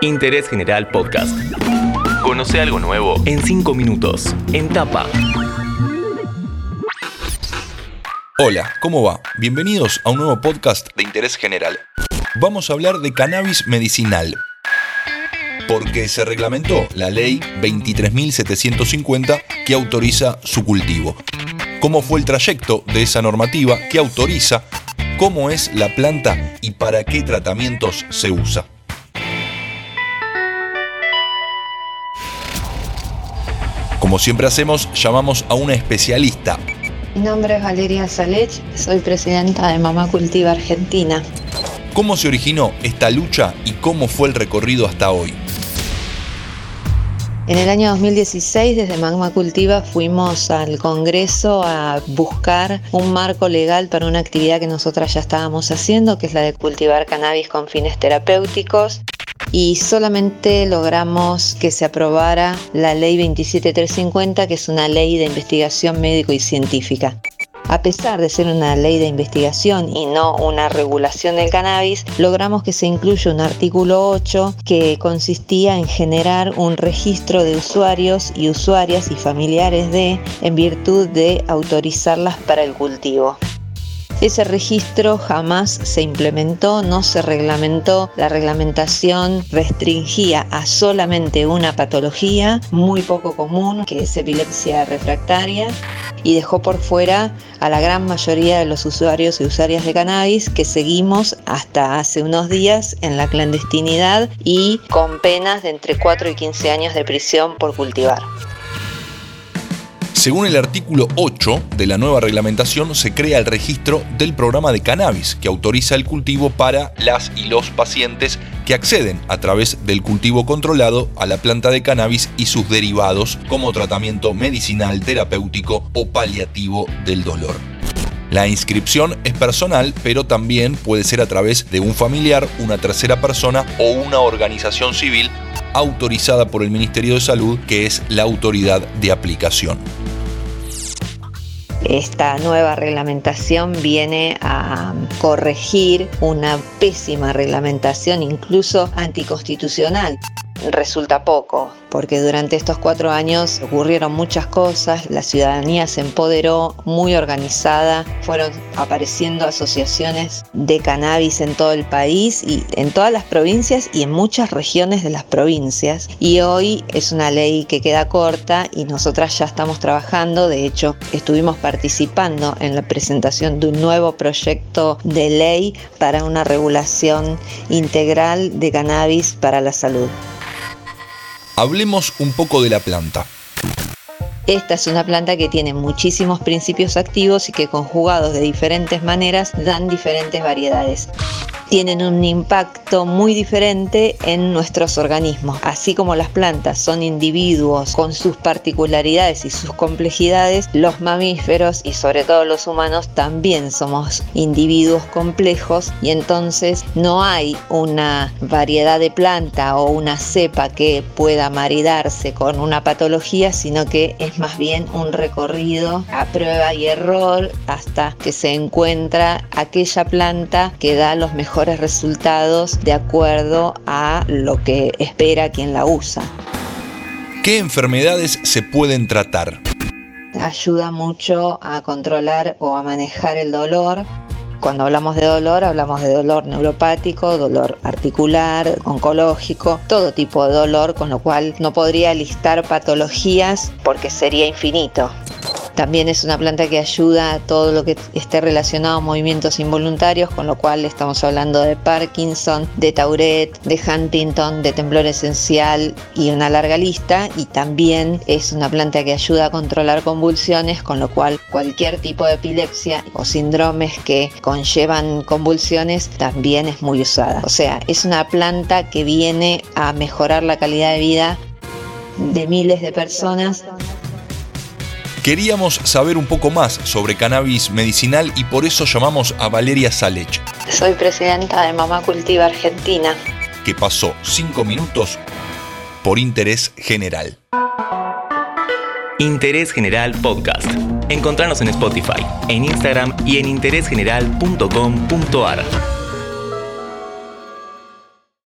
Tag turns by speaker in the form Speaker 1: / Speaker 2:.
Speaker 1: Interés General Podcast. Conoce algo nuevo en 5 minutos, en tapa.
Speaker 2: Hola, ¿cómo va? Bienvenidos a un nuevo podcast de Interés General. Vamos a hablar de cannabis medicinal. Porque se reglamentó la ley 23.750 que autoriza su cultivo. ¿Cómo fue el trayecto de esa normativa que autoriza? ¿Cómo es la planta y para qué tratamientos se usa? Como siempre hacemos, llamamos a una especialista.
Speaker 3: Mi nombre es Valeria Salech, soy presidenta de Mamá Cultiva Argentina.
Speaker 2: ¿Cómo se originó esta lucha y cómo fue el recorrido hasta hoy?
Speaker 3: En el año 2016, desde Magma Cultiva, fuimos al Congreso a buscar un marco legal para una actividad que nosotras ya estábamos haciendo, que es la de cultivar cannabis con fines terapéuticos y solamente logramos que se aprobara la ley 27350, que es una ley de investigación médico y científica. A pesar de ser una ley de investigación y no una regulación del cannabis, logramos que se incluya un artículo 8 que consistía en generar un registro de usuarios y usuarias y familiares de en virtud de autorizarlas para el cultivo. Ese registro jamás se implementó, no se reglamentó. La reglamentación restringía a solamente una patología muy poco común, que es epilepsia refractaria, y dejó por fuera a la gran mayoría de los usuarios y usuarias de cannabis que seguimos hasta hace unos días en la clandestinidad y con penas de entre 4 y 15 años de prisión por cultivar.
Speaker 2: Según el artículo 8 de la nueva reglamentación, se crea el registro del programa de cannabis que autoriza el cultivo para las y los pacientes que acceden a través del cultivo controlado a la planta de cannabis y sus derivados como tratamiento medicinal, terapéutico o paliativo del dolor. La inscripción es personal, pero también puede ser a través de un familiar, una tercera persona o una organización civil autorizada por el Ministerio de Salud, que es la autoridad de aplicación.
Speaker 3: Esta nueva reglamentación viene a corregir una pésima reglamentación, incluso anticonstitucional. Resulta poco, porque durante estos cuatro años ocurrieron muchas cosas, la ciudadanía se empoderó muy organizada, fueron apareciendo asociaciones de cannabis en todo el país y en todas las provincias y en muchas regiones de las provincias y hoy es una ley que queda corta y nosotras ya estamos trabajando, de hecho estuvimos participando en la presentación de un nuevo proyecto de ley para una regulación integral de cannabis para la salud.
Speaker 2: Hablemos un poco de la planta.
Speaker 3: Esta es una planta que tiene muchísimos principios activos y que conjugados de diferentes maneras dan diferentes variedades tienen un impacto muy diferente en nuestros organismos. Así como las plantas son individuos con sus particularidades y sus complejidades, los mamíferos y sobre todo los humanos también somos individuos complejos y entonces no hay una variedad de planta o una cepa que pueda maridarse con una patología, sino que es más bien un recorrido a prueba y error hasta que se encuentra aquella planta que da los mejores resultados de acuerdo a lo que espera quien la usa.
Speaker 2: ¿Qué enfermedades se pueden tratar?
Speaker 3: Ayuda mucho a controlar o a manejar el dolor. Cuando hablamos de dolor, hablamos de dolor neuropático, dolor articular, oncológico, todo tipo de dolor, con lo cual no podría listar patologías porque sería infinito. También es una planta que ayuda a todo lo que esté relacionado a movimientos involuntarios, con lo cual estamos hablando de Parkinson, de Tourette, de Huntington, de temblor esencial y una larga lista. Y también es una planta que ayuda a controlar convulsiones, con lo cual cualquier tipo de epilepsia o síndromes que conllevan convulsiones también es muy usada. O sea, es una planta que viene a mejorar la calidad de vida de miles de personas
Speaker 2: Queríamos saber un poco más sobre cannabis medicinal y por eso llamamos a Valeria Salech.
Speaker 3: Soy presidenta de Mamá Cultiva Argentina.
Speaker 2: Que pasó cinco minutos por interés general.
Speaker 1: Interés General Podcast. Encontrarnos en Spotify, en Instagram y en interésgeneral.com.ar.